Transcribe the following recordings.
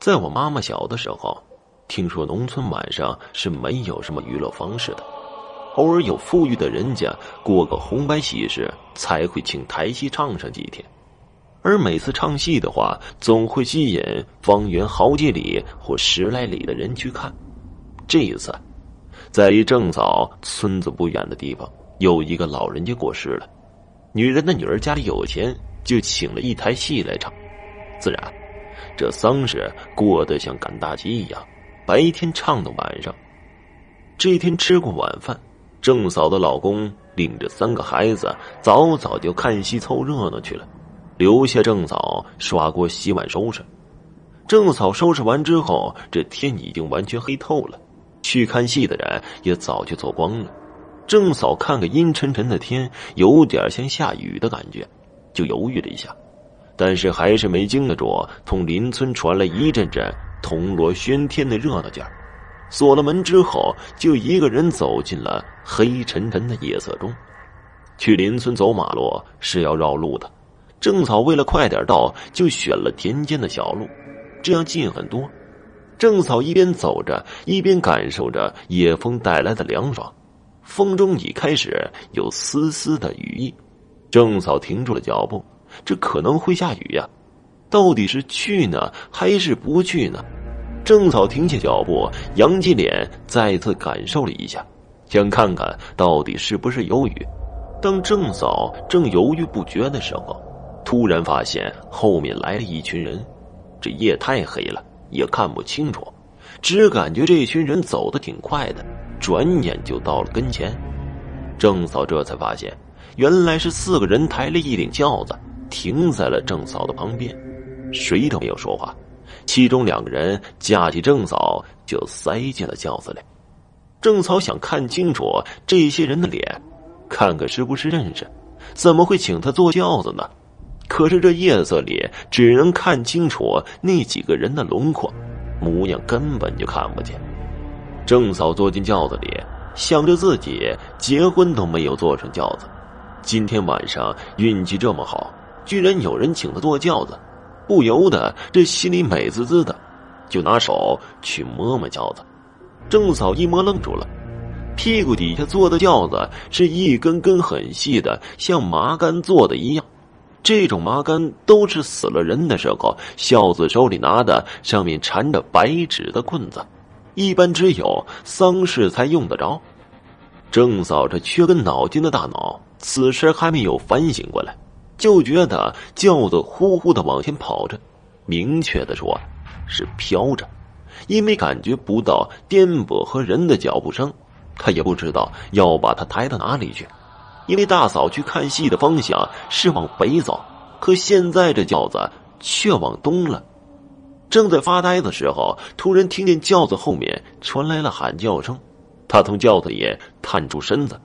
在我妈妈小的时候，听说农村晚上是没有什么娱乐方式的，偶尔有富裕的人家过个红白喜事才会请台戏唱上几天，而每次唱戏的话，总会吸引方圆好几里或十来里的人去看。这一次，在离正嫂村子不远的地方，有一个老人家过世了，女人的女儿家里有钱。就请了一台戏来唱，自然，这丧事过得像赶大集一样，白天唱到晚上。这天吃过晚饭，郑嫂的老公领着三个孩子早早就看戏凑热闹去了，留下郑嫂刷锅洗碗收拾。郑嫂收拾完之后，这天已经完全黑透了，去看戏的人也早就走光了。郑嫂看个阴沉沉的天，有点像下雨的感觉。就犹豫了一下，但是还是没经得住从邻村传来一阵阵铜锣喧天的热闹劲儿。锁了门之后，就一个人走进了黑沉沉的夜色中。去邻村走马路是要绕路的，郑嫂为了快点到，就选了田间的小路，这样近很多。郑嫂一边走着，一边感受着夜风带来的凉爽，风中已开始有丝丝的雨意。郑嫂停住了脚步，这可能会下雨呀，到底是去呢还是不去呢？郑嫂停下脚步，扬起脸，再次感受了一下，想看看到底是不是有雨。当郑嫂正犹豫不决的时候，突然发现后面来了一群人，这夜太黑了，也看不清楚，只感觉这群人走得挺快的，转眼就到了跟前。郑嫂这才发现。原来是四个人抬了一顶轿子，停在了郑嫂的旁边，谁都没有说话。其中两个人架起郑嫂，就塞进了轿子里。郑嫂想看清楚这些人的脸，看看是不是认识，怎么会请他坐轿子呢？可是这夜色里只能看清楚那几个人的轮廓，模样根本就看不见。郑嫂坐进轿子里，想着自己结婚都没有坐上轿子。今天晚上运气这么好，居然有人请他坐轿子，不由得这心里美滋滋的，就拿手去摸摸轿子。郑嫂一摸愣住了，屁股底下坐的轿子是一根根很细的，像麻杆做的一样。这种麻杆都是死了人的时候，孝子手里拿的，上面缠着白纸的棍子，一般只有丧事才用得着。郑嫂这缺根脑筋的大脑。此时还没有反省过来，就觉得轿子呼呼的往前跑着，明确的说，是飘着，因为感觉不到颠簸和人的脚步声，他也不知道要把他抬到哪里去，因为大嫂去看戏的方向是往北走，可现在这轿子却往东了。正在发呆的时候，突然听见轿子后面传来了喊叫声，他从轿子里探出身子。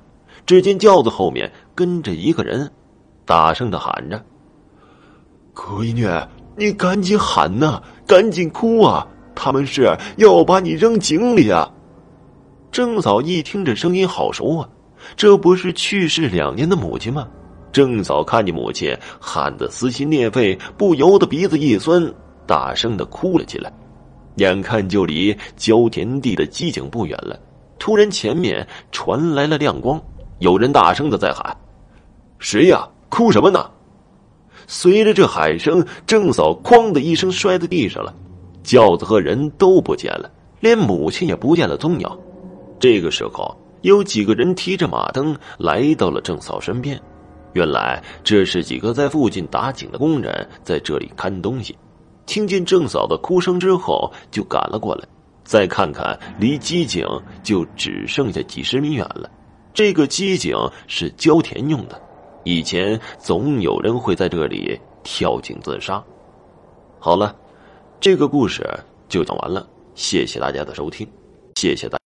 只见轿子后面跟着一个人，大声的喊着：“闺女，你赶紧喊呐，赶紧哭啊！他们是要把你扔井里啊！”郑嫂一听这声音好熟啊，这不是去世两年的母亲吗？郑嫂看见母亲喊得撕心裂肺，不由得鼻子一酸，大声的哭了起来。眼看就离焦田地的机井不远了，突然前面传来了亮光。有人大声的在喊：“谁呀？哭什么呢？”随着这喊声，郑嫂“哐”的一声摔在地上了，轿子和人都不见了，连母亲也不见了踪影。这个时候，有几个人提着马灯来到了郑嫂身边。原来这是几个在附近打井的工人在这里看东西，听见郑嫂的哭声之后，就赶了过来。再看看，离机井就只剩下几十米远了。这个机井是浇田用的，以前总有人会在这里跳井自杀。好了，这个故事就讲完了，谢谢大家的收听，谢谢大。